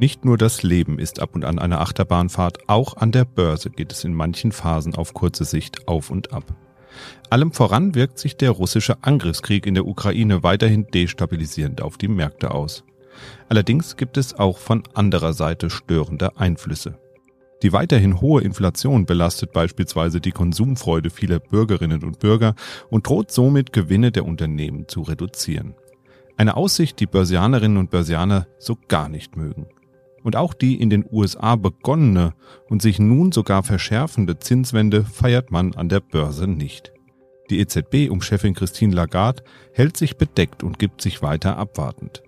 Nicht nur das Leben ist ab und an eine Achterbahnfahrt, auch an der Börse geht es in manchen Phasen auf kurze Sicht auf und ab. Allem voran wirkt sich der russische Angriffskrieg in der Ukraine weiterhin destabilisierend auf die Märkte aus. Allerdings gibt es auch von anderer Seite störende Einflüsse. Die weiterhin hohe Inflation belastet beispielsweise die Konsumfreude vieler Bürgerinnen und Bürger und droht somit Gewinne der Unternehmen zu reduzieren. Eine Aussicht, die Börsianerinnen und Börsianer so gar nicht mögen. Und auch die in den USA begonnene und sich nun sogar verschärfende Zinswende feiert man an der Börse nicht. Die EZB um Chefin Christine Lagarde hält sich bedeckt und gibt sich weiter abwartend.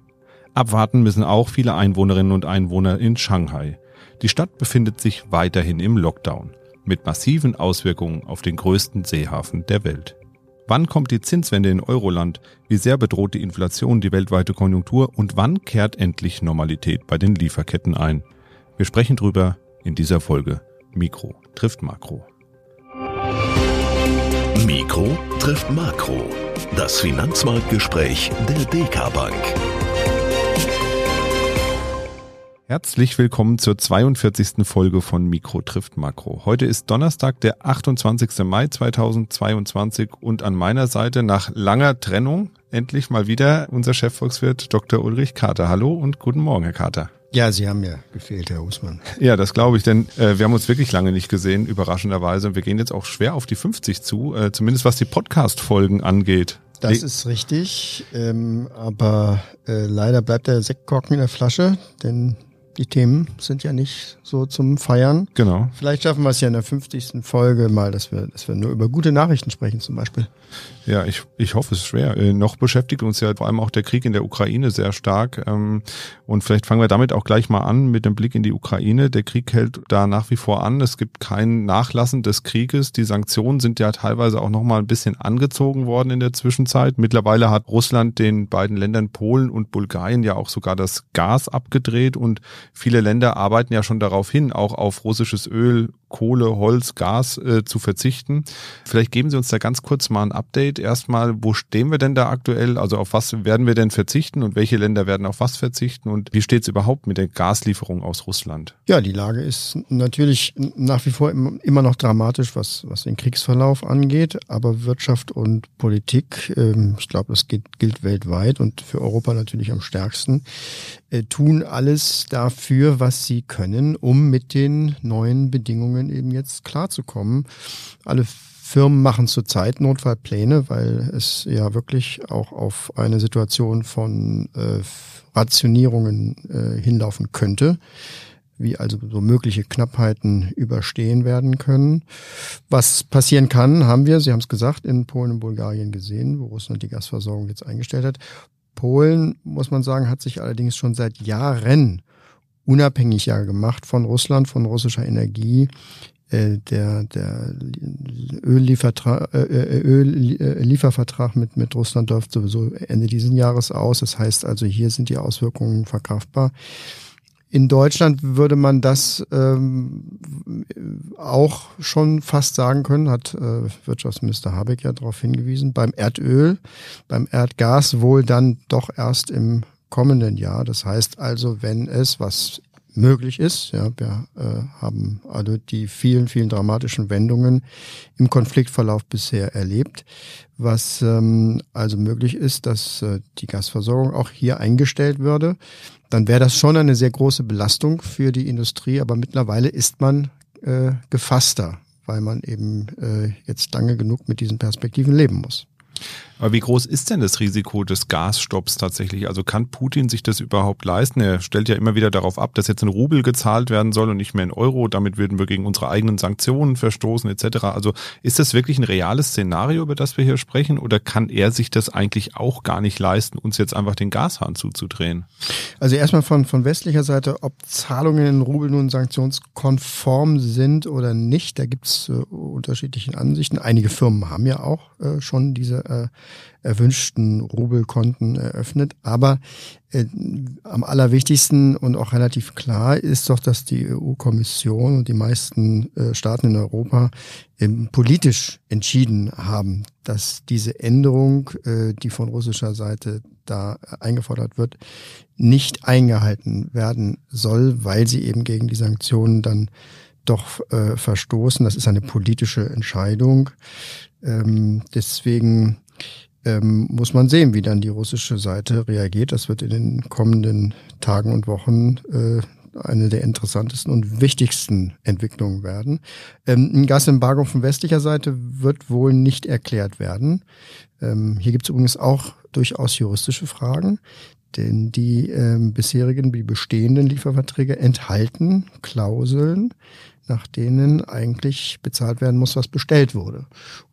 Abwarten müssen auch viele Einwohnerinnen und Einwohner in Shanghai. Die Stadt befindet sich weiterhin im Lockdown, mit massiven Auswirkungen auf den größten Seehafen der Welt. Wann kommt die Zinswende in Euroland? Wie sehr bedroht die Inflation die weltweite Konjunktur? Und wann kehrt endlich Normalität bei den Lieferketten ein? Wir sprechen drüber in dieser Folge. Mikro trifft Makro. Mikro trifft Makro. Das Finanzmarktgespräch der DK Bank. Herzlich willkommen zur 42. Folge von Mikro trifft Makro. Heute ist Donnerstag, der 28. Mai 2022 und an meiner Seite nach langer Trennung endlich mal wieder unser Chefvolkswirt Dr. Ulrich Kater. Hallo und guten Morgen, Herr Kater. Ja, Sie haben mir gefehlt, Herr Husmann. Ja, das glaube ich, denn äh, wir haben uns wirklich lange nicht gesehen, überraschenderweise. Wir gehen jetzt auch schwer auf die 50 zu, äh, zumindest was die Podcast-Folgen angeht. Das ist richtig, ähm, aber äh, leider bleibt der Sektkorken in der Flasche, denn die Themen sind ja nicht so zum Feiern. Genau. Vielleicht schaffen wir es ja in der 50. Folge mal, dass wir, dass wir nur über gute Nachrichten sprechen zum Beispiel. Ja, ich, ich hoffe es schwer. Äh, noch beschäftigt uns ja vor allem auch der Krieg in der Ukraine sehr stark. Ähm, und vielleicht fangen wir damit auch gleich mal an mit dem Blick in die Ukraine. Der Krieg hält da nach wie vor an. Es gibt kein Nachlassen des Krieges. Die Sanktionen sind ja teilweise auch noch mal ein bisschen angezogen worden in der Zwischenzeit. Mittlerweile hat Russland den beiden Ländern Polen und Bulgarien ja auch sogar das Gas abgedreht und viele Länder arbeiten ja schon darauf hin, auch auf russisches Öl, Kohle, Holz, Gas äh, zu verzichten. Vielleicht geben Sie uns da ganz kurz mal ein Update. Erstmal, wo stehen wir denn da aktuell? Also auf was werden wir denn verzichten und welche Länder werden auf was verzichten? Und wie steht es überhaupt mit der Gaslieferung aus Russland? Ja, die Lage ist natürlich nach wie vor immer noch dramatisch, was, was den Kriegsverlauf angeht. Aber Wirtschaft und Politik, ähm, ich glaube, das gilt, gilt weltweit und für Europa natürlich am stärksten, äh, tun alles dafür, was sie können, um mit den neuen Bedingungen Bedingungen eben jetzt klarzukommen. Alle Firmen machen zurzeit Notfallpläne, weil es ja wirklich auch auf eine Situation von äh, Rationierungen äh, hinlaufen könnte wie also so mögliche Knappheiten überstehen werden können. Was passieren kann, haben wir, Sie haben es gesagt, in Polen und Bulgarien gesehen, wo Russland die Gasversorgung jetzt eingestellt hat. Polen, muss man sagen, hat sich allerdings schon seit Jahren unabhängig ja gemacht von Russland, von russischer Energie. Äh, der der Ölliefertrag, äh, äh Ölliefervertrag mit, mit Russland läuft sowieso Ende dieses Jahres aus. Das heißt also, hier sind die Auswirkungen verkraftbar. In Deutschland würde man das ähm, auch schon fast sagen können, hat äh, Wirtschaftsminister Habeck ja darauf hingewiesen. Beim Erdöl, beim Erdgas wohl dann doch erst im kommenden Jahr. Das heißt also, wenn es, was möglich ist, ja, wir äh, haben alle die vielen, vielen dramatischen Wendungen im Konfliktverlauf bisher erlebt, was ähm, also möglich ist, dass äh, die Gasversorgung auch hier eingestellt würde, dann wäre das schon eine sehr große Belastung für die Industrie, aber mittlerweile ist man äh, gefasster, weil man eben äh, jetzt lange genug mit diesen Perspektiven leben muss. Aber wie groß ist denn das Risiko des Gasstopps tatsächlich? Also kann Putin sich das überhaupt leisten? Er stellt ja immer wieder darauf ab, dass jetzt ein Rubel gezahlt werden soll und nicht mehr in Euro. Damit würden wir gegen unsere eigenen Sanktionen verstoßen etc. Also ist das wirklich ein reales Szenario, über das wir hier sprechen? Oder kann er sich das eigentlich auch gar nicht leisten, uns jetzt einfach den Gashahn zuzudrehen? Also erstmal von, von westlicher Seite, ob Zahlungen in Rubel nun sanktionskonform sind oder nicht, da gibt es äh, unterschiedliche Ansichten. Einige Firmen haben ja auch äh, schon diese äh, erwünschten Rubelkonten eröffnet. Aber äh, am allerwichtigsten und auch relativ klar ist doch, dass die EU-Kommission und die meisten äh, Staaten in Europa ähm, politisch entschieden haben, dass diese Änderung, äh, die von russischer Seite da eingefordert wird, nicht eingehalten werden soll, weil sie eben gegen die Sanktionen dann doch äh, verstoßen. Das ist eine politische Entscheidung. Ähm, deswegen ähm, muss man sehen, wie dann die russische Seite reagiert. Das wird in den kommenden Tagen und Wochen äh, eine der interessantesten und wichtigsten Entwicklungen werden. Ähm, ein Gasembargo von westlicher Seite wird wohl nicht erklärt werden. Ähm, hier gibt es übrigens auch durchaus juristische Fragen, denn die ähm, bisherigen, die bestehenden Lieferverträge enthalten Klauseln, nach denen eigentlich bezahlt werden muss, was bestellt wurde.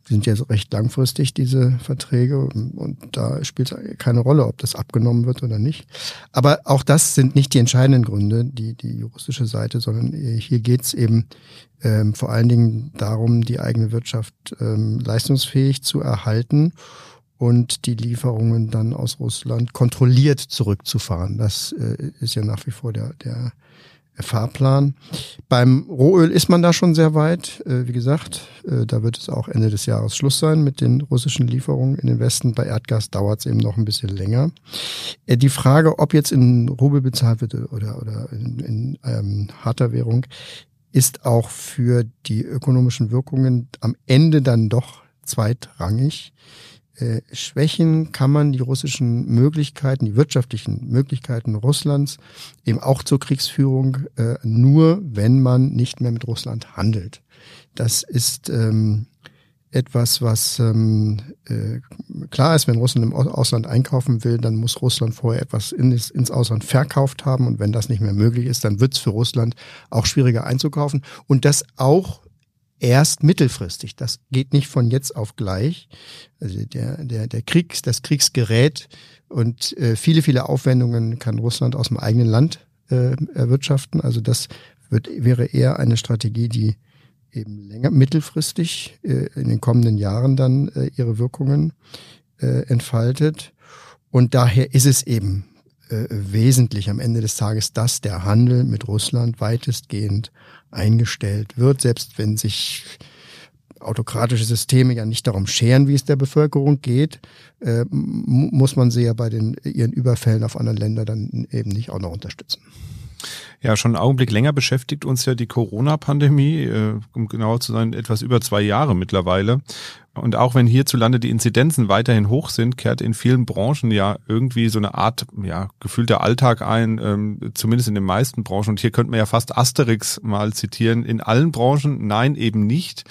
Die sind ja so recht langfristig, diese Verträge, und da spielt es keine Rolle, ob das abgenommen wird oder nicht. Aber auch das sind nicht die entscheidenden Gründe, die, die juristische Seite, sondern hier geht es eben ähm, vor allen Dingen darum, die eigene Wirtschaft ähm, leistungsfähig zu erhalten und die Lieferungen dann aus Russland kontrolliert zurückzufahren. Das äh, ist ja nach wie vor der, der Fahrplan. Beim Rohöl ist man da schon sehr weit. Äh, wie gesagt, äh, da wird es auch Ende des Jahres Schluss sein mit den russischen Lieferungen in den Westen. Bei Erdgas dauert es eben noch ein bisschen länger. Äh, die Frage, ob jetzt in Rubel bezahlt wird oder, oder in, in ähm, harter Währung, ist auch für die ökonomischen Wirkungen am Ende dann doch zweitrangig. Äh, schwächen kann man die russischen Möglichkeiten, die wirtschaftlichen Möglichkeiten Russlands eben auch zur Kriegsführung äh, nur, wenn man nicht mehr mit Russland handelt. Das ist ähm, etwas, was ähm, äh, klar ist, wenn Russland im Ausland einkaufen will, dann muss Russland vorher etwas in, ins Ausland verkauft haben und wenn das nicht mehr möglich ist, dann wird es für Russland auch schwieriger einzukaufen und das auch erst mittelfristig. Das geht nicht von jetzt auf gleich. Also der, der, der Krieg, das Kriegsgerät und äh, viele, viele Aufwendungen kann Russland aus dem eigenen Land äh, erwirtschaften. Also das wird, wäre eher eine Strategie, die eben länger, mittelfristig äh, in den kommenden Jahren dann äh, ihre Wirkungen äh, entfaltet. Und daher ist es eben äh, wesentlich am Ende des Tages, dass der Handel mit Russland weitestgehend eingestellt wird, selbst wenn sich autokratische Systeme ja nicht darum scheren, wie es der Bevölkerung geht, äh, muss man sie ja bei den ihren Überfällen auf andere Länder dann eben nicht auch noch unterstützen. Ja, schon einen Augenblick länger beschäftigt uns ja die Corona-Pandemie, äh, um genauer zu sein, etwas über zwei Jahre mittlerweile. Und auch wenn hierzulande die Inzidenzen weiterhin hoch sind, kehrt in vielen Branchen ja irgendwie so eine Art, ja, gefühlter Alltag ein, ähm, zumindest in den meisten Branchen. Und hier könnte man ja fast Asterix mal zitieren. In allen Branchen, nein, eben nicht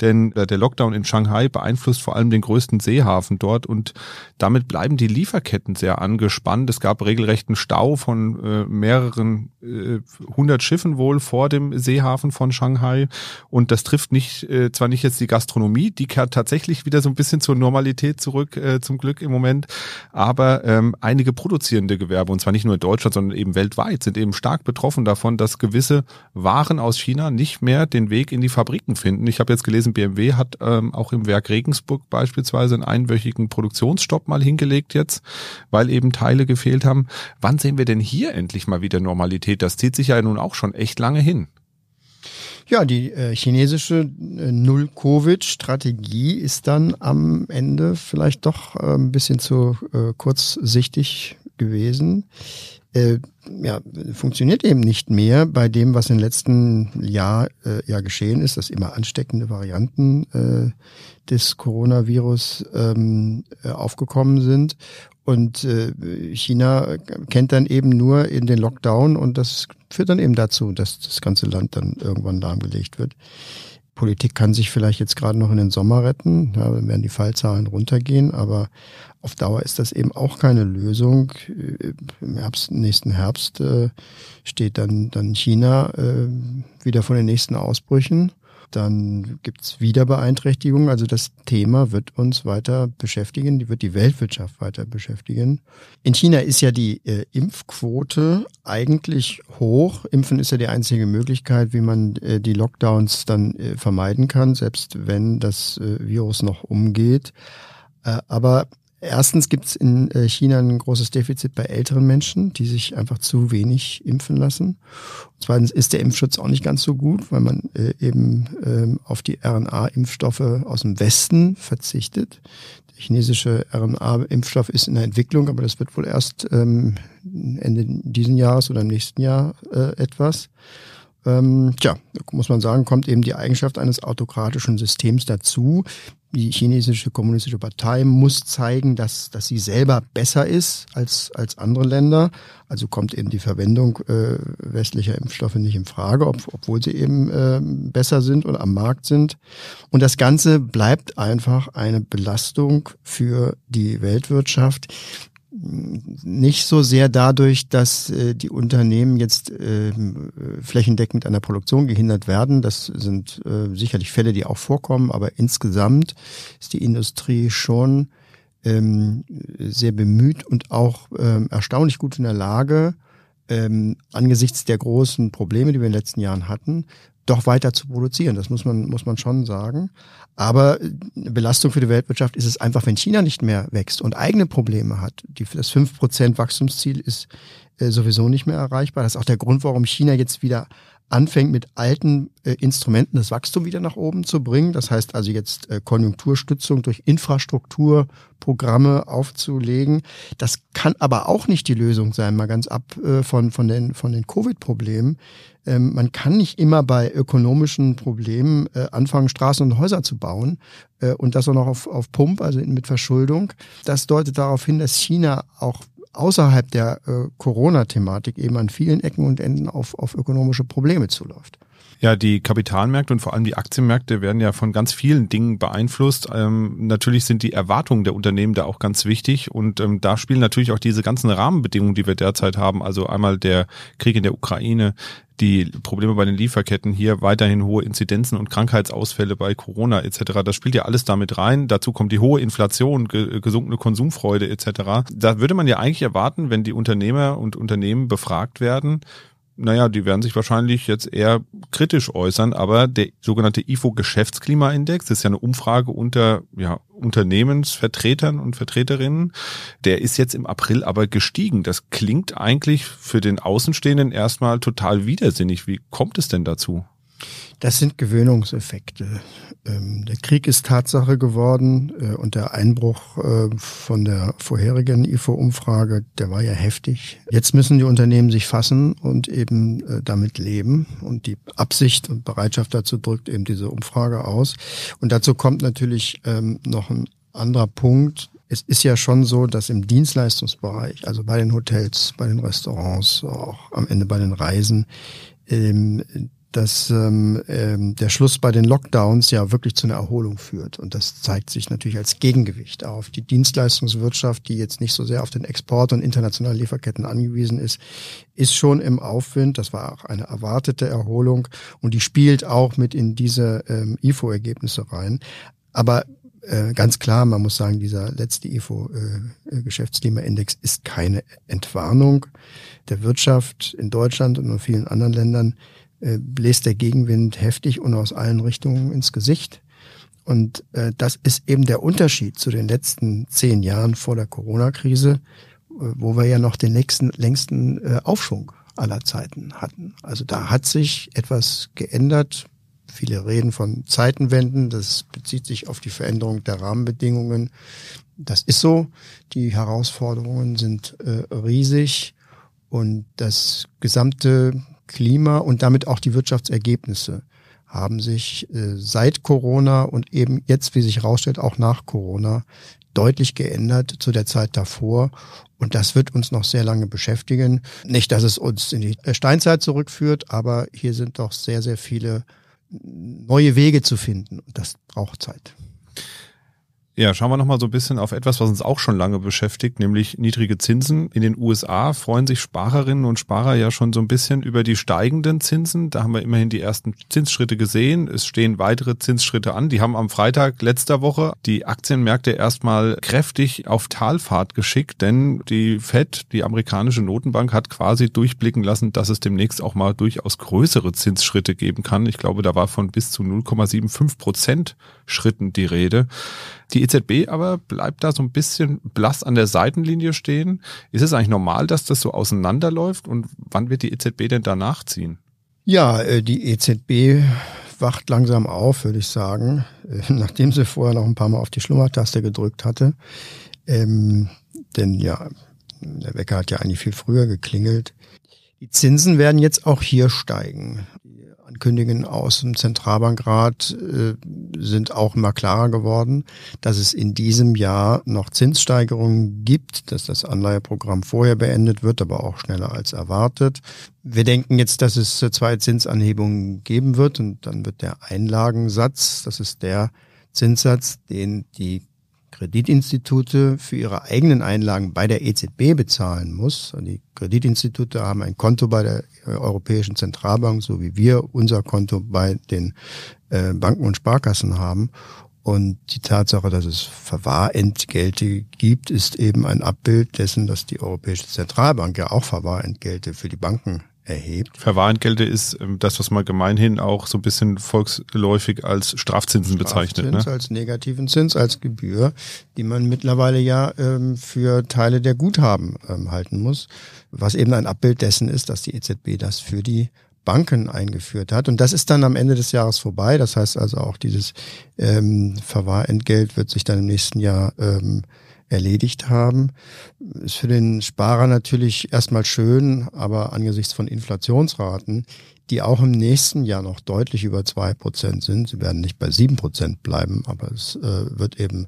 denn äh, der Lockdown in Shanghai beeinflusst vor allem den größten Seehafen dort und damit bleiben die Lieferketten sehr angespannt. Es gab regelrechten Stau von äh, mehreren äh, hundert Schiffen wohl vor dem Seehafen von Shanghai und das trifft nicht äh, zwar nicht jetzt die Gastronomie, die kehrt tatsächlich wieder so ein bisschen zur Normalität zurück, äh, zum Glück im Moment, aber ähm, einige produzierende Gewerbe und zwar nicht nur in Deutschland, sondern eben weltweit sind eben stark betroffen davon, dass gewisse Waren aus China nicht mehr den Weg in die Fabriken finden. Ich habe jetzt gelesen. BMW hat ähm, auch im Werk Regensburg beispielsweise einen einwöchigen Produktionsstopp mal hingelegt jetzt, weil eben Teile gefehlt haben. Wann sehen wir denn hier endlich mal wieder Normalität? Das zieht sich ja nun auch schon echt lange hin. Ja, die äh, chinesische äh, Null-Covid-Strategie ist dann am Ende vielleicht doch äh, ein bisschen zu äh, kurzsichtig gewesen. Äh, ja, funktioniert eben nicht mehr bei dem, was im letzten Jahr äh, ja geschehen ist, dass immer ansteckende Varianten des Coronavirus ähm, äh, aufgekommen sind. Und äh, China kennt dann eben nur in den Lockdown und das führt dann eben dazu, dass das ganze Land dann irgendwann lahmgelegt wird. Politik kann sich vielleicht jetzt gerade noch in den Sommer retten, ja, dann werden die Fallzahlen runtergehen, aber auf Dauer ist das eben auch keine Lösung. Im Herbst, nächsten Herbst äh, steht dann, dann China äh, wieder vor den nächsten Ausbrüchen. Dann gibt's wieder Beeinträchtigungen. Also das Thema wird uns weiter beschäftigen, die wird die Weltwirtschaft weiter beschäftigen. In China ist ja die äh, Impfquote eigentlich hoch. Impfen ist ja die einzige Möglichkeit, wie man äh, die Lockdowns dann äh, vermeiden kann, selbst wenn das äh, Virus noch umgeht. Äh, aber Erstens gibt es in äh, China ein großes Defizit bei älteren Menschen, die sich einfach zu wenig impfen lassen. Und zweitens ist der Impfschutz auch nicht ganz so gut, weil man äh, eben ähm, auf die RNA-Impfstoffe aus dem Westen verzichtet. Der chinesische RNA-Impfstoff ist in der Entwicklung, aber das wird wohl erst ähm, Ende diesen Jahres oder im nächsten Jahr äh, etwas. Ähm, tja, muss man sagen, kommt eben die Eigenschaft eines autokratischen Systems dazu. Die chinesische kommunistische Partei muss zeigen, dass, dass sie selber besser ist als, als andere Länder. Also kommt eben die Verwendung äh, westlicher Impfstoffe nicht in Frage, ob, obwohl sie eben äh, besser sind oder am Markt sind. Und das Ganze bleibt einfach eine Belastung für die Weltwirtschaft, nicht so sehr dadurch, dass äh, die Unternehmen jetzt äh, flächendeckend an der Produktion gehindert werden. Das sind äh, sicherlich Fälle, die auch vorkommen, aber insgesamt ist die Industrie schon ähm, sehr bemüht und auch ähm, erstaunlich gut in der Lage, ähm, angesichts der großen Probleme, die wir in den letzten Jahren hatten, doch weiter zu produzieren. Das muss man, muss man schon sagen. Aber eine Belastung für die Weltwirtschaft ist es einfach, wenn China nicht mehr wächst und eigene Probleme hat. Die, das 5% Wachstumsziel ist äh, sowieso nicht mehr erreichbar. Das ist auch der Grund, warum China jetzt wieder anfängt mit alten äh, Instrumenten das Wachstum wieder nach oben zu bringen. Das heißt also jetzt äh, Konjunkturstützung durch Infrastrukturprogramme aufzulegen. Das kann aber auch nicht die Lösung sein, mal ganz ab äh, von, von den, von den Covid-Problemen. Ähm, man kann nicht immer bei ökonomischen Problemen äh, anfangen, Straßen und Häuser zu bauen äh, und das auch noch auf, auf Pump, also mit Verschuldung. Das deutet darauf hin, dass China auch außerhalb der äh, Corona-Thematik eben an vielen Ecken und Enden auf, auf ökonomische Probleme zuläuft. Ja, die Kapitalmärkte und vor allem die Aktienmärkte werden ja von ganz vielen Dingen beeinflusst. Ähm, natürlich sind die Erwartungen der Unternehmen da auch ganz wichtig und ähm, da spielen natürlich auch diese ganzen Rahmenbedingungen, die wir derzeit haben. Also einmal der Krieg in der Ukraine, die Probleme bei den Lieferketten hier, weiterhin hohe Inzidenzen und Krankheitsausfälle bei Corona etc. Das spielt ja alles damit rein. Dazu kommt die hohe Inflation, gesunkene Konsumfreude etc. Da würde man ja eigentlich erwarten, wenn die Unternehmer und Unternehmen befragt werden, naja, die werden sich wahrscheinlich jetzt eher kritisch äußern, aber der sogenannte IFO-Geschäftsklimaindex, das ist ja eine Umfrage unter ja, Unternehmensvertretern und Vertreterinnen, der ist jetzt im April aber gestiegen. Das klingt eigentlich für den Außenstehenden erstmal total widersinnig. Wie kommt es denn dazu? Das sind Gewöhnungseffekte. Ähm, der Krieg ist Tatsache geworden äh, und der Einbruch äh, von der vorherigen IFO-Umfrage, der war ja heftig. Jetzt müssen die Unternehmen sich fassen und eben äh, damit leben. Und die Absicht und Bereitschaft dazu drückt eben diese Umfrage aus. Und dazu kommt natürlich ähm, noch ein anderer Punkt. Es ist ja schon so, dass im Dienstleistungsbereich, also bei den Hotels, bei den Restaurants, auch am Ende bei den Reisen, ähm, dass ähm, ähm, der Schluss bei den Lockdowns ja wirklich zu einer Erholung führt. Und das zeigt sich natürlich als Gegengewicht auf die Dienstleistungswirtschaft, die jetzt nicht so sehr auf den Export und internationale Lieferketten angewiesen ist, ist schon im Aufwind. Das war auch eine erwartete Erholung und die spielt auch mit in diese ähm, IFO-Ergebnisse rein. Aber äh, ganz klar, man muss sagen, dieser letzte IFO-Geschäftsklimaindex äh, ist keine Entwarnung der Wirtschaft in Deutschland und in vielen anderen Ländern äh, bläst der Gegenwind heftig und aus allen Richtungen ins Gesicht. Und äh, das ist eben der Unterschied zu den letzten zehn Jahren vor der Corona-Krise, äh, wo wir ja noch den nächsten, längsten äh, Aufschwung aller Zeiten hatten. Also da hat sich etwas geändert. Viele reden von Zeitenwenden. Das bezieht sich auf die Veränderung der Rahmenbedingungen. Das ist so. Die Herausforderungen sind äh, riesig und das gesamte Klima und damit auch die Wirtschaftsergebnisse haben sich äh, seit Corona und eben jetzt, wie sich herausstellt, auch nach Corona deutlich geändert zu der Zeit davor. Und das wird uns noch sehr lange beschäftigen. Nicht, dass es uns in die Steinzeit zurückführt, aber hier sind doch sehr, sehr viele neue Wege zu finden. Und das braucht Zeit. Ja, schauen wir nochmal so ein bisschen auf etwas, was uns auch schon lange beschäftigt, nämlich niedrige Zinsen. In den USA freuen sich Sparerinnen und Sparer ja schon so ein bisschen über die steigenden Zinsen. Da haben wir immerhin die ersten Zinsschritte gesehen. Es stehen weitere Zinsschritte an. Die haben am Freitag letzter Woche die Aktienmärkte erstmal kräftig auf Talfahrt geschickt, denn die Fed, die amerikanische Notenbank, hat quasi durchblicken lassen, dass es demnächst auch mal durchaus größere Zinsschritte geben kann. Ich glaube, da war von bis zu 0,75 Prozent Schritten die Rede. Die EZB aber bleibt da so ein bisschen blass an der Seitenlinie stehen. Ist es eigentlich normal, dass das so auseinanderläuft und wann wird die EZB denn danach ziehen? Ja, äh, die EZB wacht langsam auf, würde ich sagen, äh, nachdem sie vorher noch ein paar Mal auf die Schlummertaste gedrückt hatte. Ähm, denn ja, der Wecker hat ja eigentlich viel früher geklingelt. Die Zinsen werden jetzt auch hier steigen. Ankündigungen aus dem Zentralbankrat äh, sind auch immer klarer geworden, dass es in diesem Jahr noch Zinssteigerungen gibt, dass das Anleiheprogramm vorher beendet wird, aber auch schneller als erwartet. Wir denken jetzt, dass es zwei Zinsanhebungen geben wird und dann wird der Einlagensatz, das ist der Zinssatz, den die Kreditinstitute für ihre eigenen Einlagen bei der EZB bezahlen muss. Die Kreditinstitute haben ein Konto bei der äh, Europäischen Zentralbank, so wie wir unser Konto bei den äh, Banken und Sparkassen haben. Und die Tatsache, dass es Verwahrentgelte gibt, ist eben ein Abbild dessen, dass die Europäische Zentralbank ja auch Verwahrentgelte für die Banken erhebt. Verwahrentgelte ist ähm, das, was man gemeinhin auch so ein bisschen volksläufig als Strafzinsen bezeichnet. Strafzins ne? als negativen Zins, als Gebühr, die man mittlerweile ja ähm, für Teile der Guthaben ähm, halten muss, was eben ein Abbild dessen ist, dass die EZB das für die Banken eingeführt hat. Und das ist dann am Ende des Jahres vorbei. Das heißt also auch dieses ähm, Verwahrentgelt wird sich dann im nächsten Jahr ähm, erledigt haben. Ist für den Sparer natürlich erstmal schön, aber angesichts von Inflationsraten, die auch im nächsten Jahr noch deutlich über zwei Prozent sind, sie werden nicht bei sieben Prozent bleiben, aber es äh, wird eben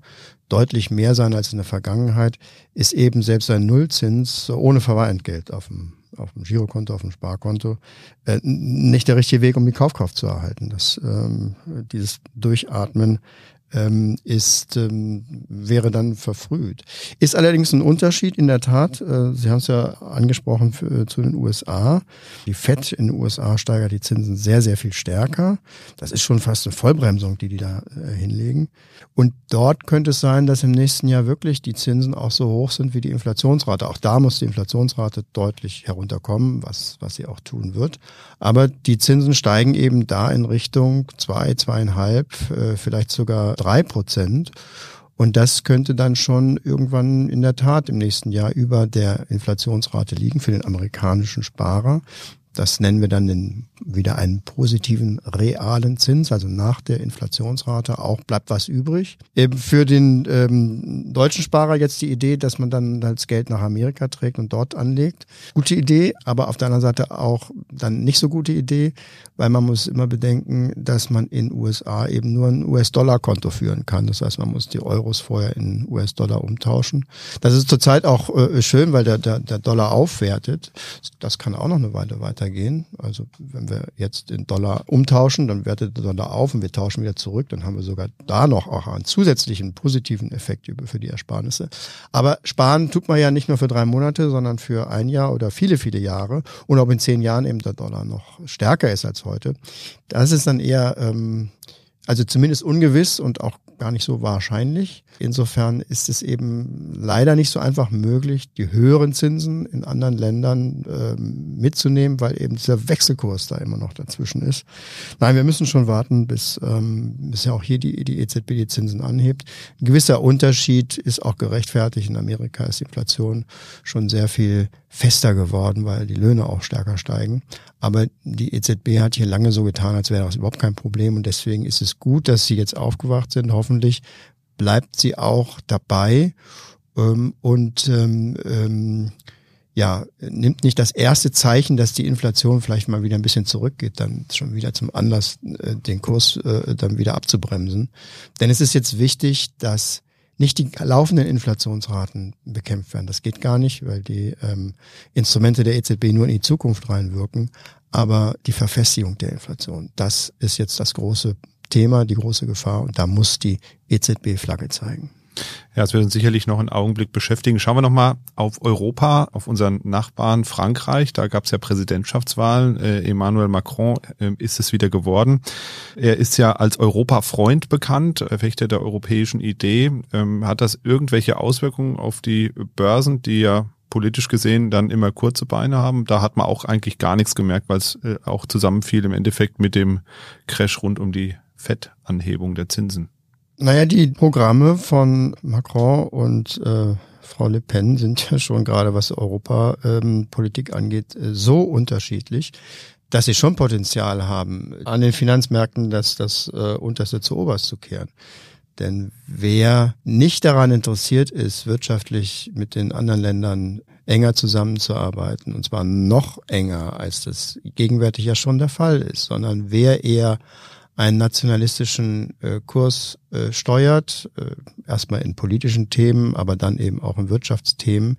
deutlich mehr sein als in der Vergangenheit, ist eben selbst ein Nullzins ohne Verwahrentgelt auf dem auf dem Girokonto, auf dem Sparkonto, äh, nicht der richtige Weg, um die Kaufkraft zu erhalten. Das, ähm, dieses Durchatmen ähm, ist, ähm, wäre dann verfrüht. Ist allerdings ein Unterschied in der Tat. Äh, Sie haben es ja angesprochen für, äh, zu den USA. Die FED in den USA steigert die Zinsen sehr, sehr viel stärker. Das ist schon fast eine Vollbremsung, die die da äh, hinlegen. Und dort könnte es sein, dass im nächsten Jahr wirklich die Zinsen auch so hoch sind wie die Inflationsrate. Auch da muss die Inflationsrate deutlich herunterkommen, was, was sie auch tun wird. Aber die Zinsen steigen eben da in Richtung zwei, zweieinhalb, äh, vielleicht sogar drei Prozent. Und das könnte dann schon irgendwann in der Tat im nächsten Jahr über der Inflationsrate liegen für den amerikanischen Sparer. Das nennen wir dann den, wieder einen positiven realen Zins, also nach der Inflationsrate auch bleibt was übrig. Eben für den ähm, deutschen Sparer jetzt die Idee, dass man dann das Geld nach Amerika trägt und dort anlegt. Gute Idee, aber auf der anderen Seite auch dann nicht so gute Idee, weil man muss immer bedenken, dass man in USA eben nur ein US-Dollar-Konto führen kann. Das heißt, man muss die Euros vorher in US-Dollar umtauschen. Das ist zurzeit auch äh, schön, weil der, der, der Dollar aufwertet. Das kann auch noch eine Weile weiter weitergehen. Also wenn wir jetzt in Dollar umtauschen, dann wertet der Dollar auf und wir tauschen wieder zurück, dann haben wir sogar da noch auch einen zusätzlichen positiven Effekt für die Ersparnisse. Aber sparen tut man ja nicht nur für drei Monate, sondern für ein Jahr oder viele, viele Jahre. Und ob in zehn Jahren eben der Dollar noch stärker ist als heute. Das ist dann eher, ähm, also zumindest ungewiss und auch gar nicht so wahrscheinlich. Insofern ist es eben leider nicht so einfach möglich, die höheren Zinsen in anderen Ländern ähm, mitzunehmen, weil eben dieser Wechselkurs da immer noch dazwischen ist. Nein, wir müssen schon warten, bis, ähm, bis ja auch hier die, die EZB die Zinsen anhebt. Ein gewisser Unterschied ist auch gerechtfertigt. In Amerika ist die Inflation schon sehr viel fester geworden, weil die Löhne auch stärker steigen. Aber die EZB hat hier lange so getan, als wäre das überhaupt kein Problem. Und deswegen ist es gut, dass sie jetzt aufgewacht sind. Hoffentlich bleibt sie auch dabei ähm, und ähm, ähm, ja, nimmt nicht das erste Zeichen, dass die Inflation vielleicht mal wieder ein bisschen zurückgeht, dann schon wieder zum Anlass, äh, den Kurs äh, dann wieder abzubremsen. Denn es ist jetzt wichtig, dass nicht die laufenden Inflationsraten bekämpft werden. Das geht gar nicht, weil die ähm, Instrumente der EZB nur in die Zukunft reinwirken. Aber die Verfestigung der Inflation, das ist jetzt das große Thema, die große Gefahr. Und da muss die EZB Flagge zeigen. Ja, es wird uns sicherlich noch einen Augenblick beschäftigen. Schauen wir nochmal auf Europa, auf unseren Nachbarn Frankreich. Da gab es ja Präsidentschaftswahlen. Äh, Emmanuel Macron äh, ist es wieder geworden. Er ist ja als Europafreund bekannt, Verfechter der europäischen Idee. Ähm, hat das irgendwelche Auswirkungen auf die Börsen, die ja politisch gesehen dann immer kurze Beine haben. Da hat man auch eigentlich gar nichts gemerkt, weil es äh, auch zusammenfiel im Endeffekt mit dem Crash rund um die Fettanhebung der Zinsen. Naja, die Programme von Macron und äh, Frau Le Pen sind ja schon gerade, was Europapolitik ähm, angeht, äh, so unterschiedlich, dass sie schon Potenzial haben, an den Finanzmärkten das, das äh, Unterste zu Oberst zu kehren. Denn wer nicht daran interessiert ist, wirtschaftlich mit den anderen Ländern enger zusammenzuarbeiten, und zwar noch enger, als das gegenwärtig ja schon der Fall ist, sondern wer eher einen nationalistischen äh, Kurs äh, steuert, äh, erstmal in politischen Themen, aber dann eben auch in Wirtschaftsthemen,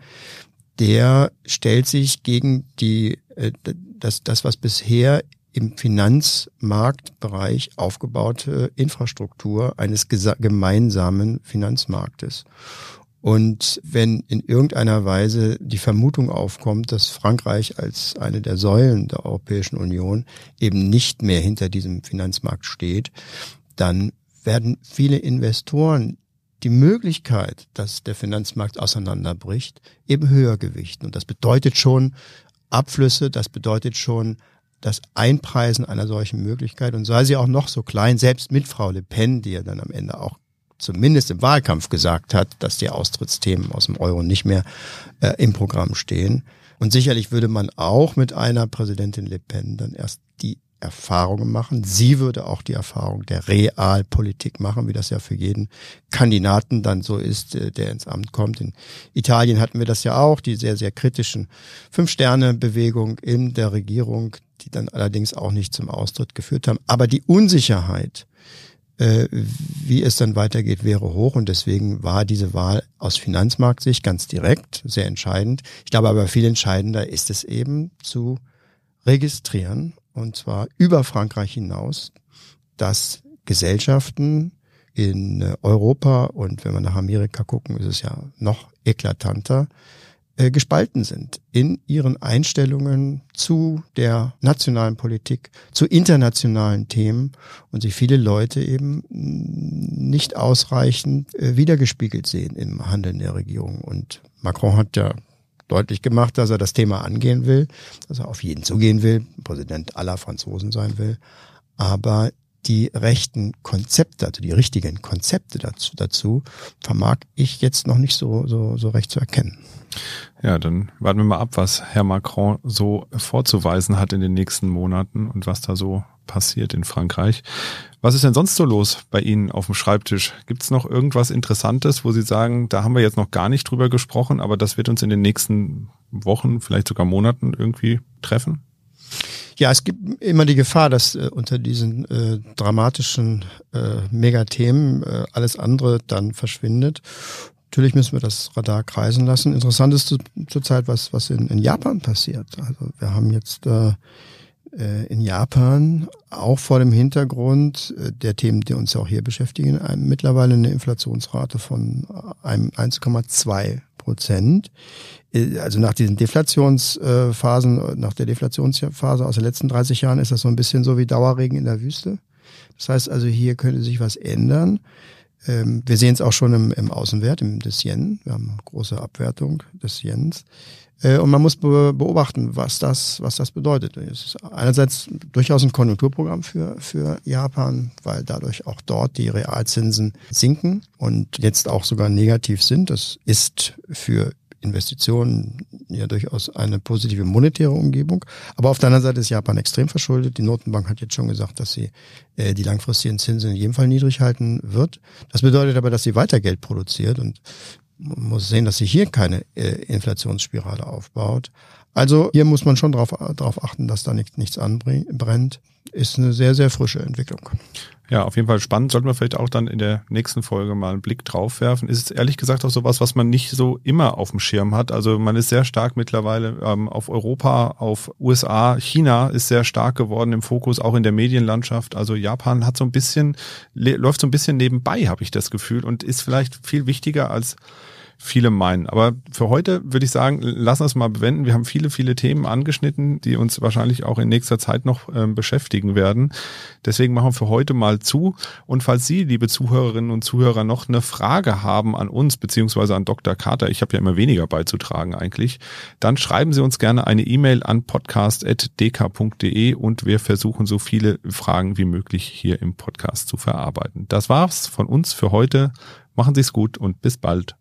der stellt sich gegen die äh, das, das, was bisher im Finanzmarktbereich aufgebaute Infrastruktur eines gemeinsamen Finanzmarktes. Und wenn in irgendeiner Weise die Vermutung aufkommt, dass Frankreich als eine der Säulen der Europäischen Union eben nicht mehr hinter diesem Finanzmarkt steht, dann werden viele Investoren die Möglichkeit, dass der Finanzmarkt auseinanderbricht, eben höher gewichten. Und das bedeutet schon Abflüsse, das bedeutet schon das Einpreisen einer solchen Möglichkeit und sei sie auch noch so klein, selbst mit Frau Le Pen, die ja dann am Ende auch zumindest im Wahlkampf gesagt hat, dass die Austrittsthemen aus dem Euro nicht mehr äh, im Programm stehen. Und sicherlich würde man auch mit einer Präsidentin Le Pen dann erst die Erfahrungen machen. Sie würde auch die Erfahrung der Realpolitik machen, wie das ja für jeden Kandidaten dann so ist, äh, der ins Amt kommt. In Italien hatten wir das ja auch, die sehr, sehr kritischen Fünf-Sterne-Bewegung in der Regierung, die dann allerdings auch nicht zum Austritt geführt haben. Aber die Unsicherheit, wie es dann weitergeht, wäre hoch und deswegen war diese Wahl aus Finanzmarktsicht ganz direkt, sehr entscheidend. Ich glaube aber viel entscheidender ist es eben zu registrieren und zwar über Frankreich hinaus, dass Gesellschaften in äh, Europa und wenn wir nach Amerika gucken, ist es ja noch eklatanter, äh, gespalten sind in ihren Einstellungen zu der nationalen Politik, zu internationalen Themen und sich viele Leute eben nicht ausreichend äh, wiedergespiegelt sehen im Handeln der Regierung. Und Macron hat ja deutlich gemacht, dass er das Thema angehen will, dass er auf jeden zugehen will, Präsident aller Franzosen sein will. Aber die rechten Konzepte, also die richtigen Konzepte dazu, dazu vermag ich jetzt noch nicht so, so, so recht zu erkennen. Ja, dann warten wir mal ab, was Herr Macron so vorzuweisen hat in den nächsten Monaten und was da so passiert in Frankreich. Was ist denn sonst so los bei Ihnen auf dem Schreibtisch? Gibt es noch irgendwas Interessantes, wo Sie sagen, da haben wir jetzt noch gar nicht drüber gesprochen, aber das wird uns in den nächsten Wochen, vielleicht sogar Monaten irgendwie treffen? Ja, es gibt immer die Gefahr, dass äh, unter diesen äh, dramatischen äh, Megathemen äh, alles andere dann verschwindet. Natürlich müssen wir das Radar kreisen lassen. Interessant ist zurzeit, was, was in, in Japan passiert. Also wir haben jetzt äh, äh, in Japan auch vor dem Hintergrund äh, der Themen, die uns auch hier beschäftigen, mittlerweile eine Inflationsrate von einem 1,2 Prozent. Also nach diesen Deflationsphasen, nach der Deflationsphase aus den letzten 30 Jahren ist das so ein bisschen so wie Dauerregen in der Wüste. Das heißt also, hier könnte sich was ändern. Ähm, wir sehen es auch schon im, im Außenwert, im des Yen. Wir haben eine große Abwertung des Yens. Äh, und man muss beobachten, was das, was das bedeutet. Es ist einerseits durchaus ein Konjunkturprogramm für, für Japan, weil dadurch auch dort die Realzinsen sinken und jetzt auch sogar negativ sind. Das ist für Investitionen ja durchaus eine positive monetäre Umgebung. Aber auf der anderen Seite ist Japan extrem verschuldet. Die Notenbank hat jetzt schon gesagt, dass sie äh, die langfristigen Zinsen in jedem Fall niedrig halten wird. Das bedeutet aber, dass sie weiter Geld produziert und man muss sehen, dass sie hier keine äh, Inflationsspirale aufbaut. Also hier muss man schon darauf drauf achten, dass da nicht, nichts anbrennt. Ist eine sehr, sehr frische Entwicklung. Ja, auf jeden Fall spannend. Sollten wir vielleicht auch dann in der nächsten Folge mal einen Blick drauf werfen. Ist es ehrlich gesagt auch sowas, was man nicht so immer auf dem Schirm hat. Also man ist sehr stark mittlerweile ähm, auf Europa, auf USA, China ist sehr stark geworden im Fokus, auch in der Medienlandschaft. Also Japan hat so ein bisschen, läuft so ein bisschen nebenbei, habe ich das Gefühl, und ist vielleicht viel wichtiger als viele meinen. Aber für heute würde ich sagen, lass uns mal bewenden. Wir haben viele, viele Themen angeschnitten, die uns wahrscheinlich auch in nächster Zeit noch äh, beschäftigen werden. Deswegen machen wir für heute mal zu. Und falls Sie, liebe Zuhörerinnen und Zuhörer, noch eine Frage haben an uns, beziehungsweise an Dr. Carter, ich habe ja immer weniger beizutragen eigentlich, dann schreiben Sie uns gerne eine E-Mail an podcast.dk.de und wir versuchen so viele Fragen wie möglich hier im Podcast zu verarbeiten. Das war's von uns für heute. Machen Sie es gut und bis bald.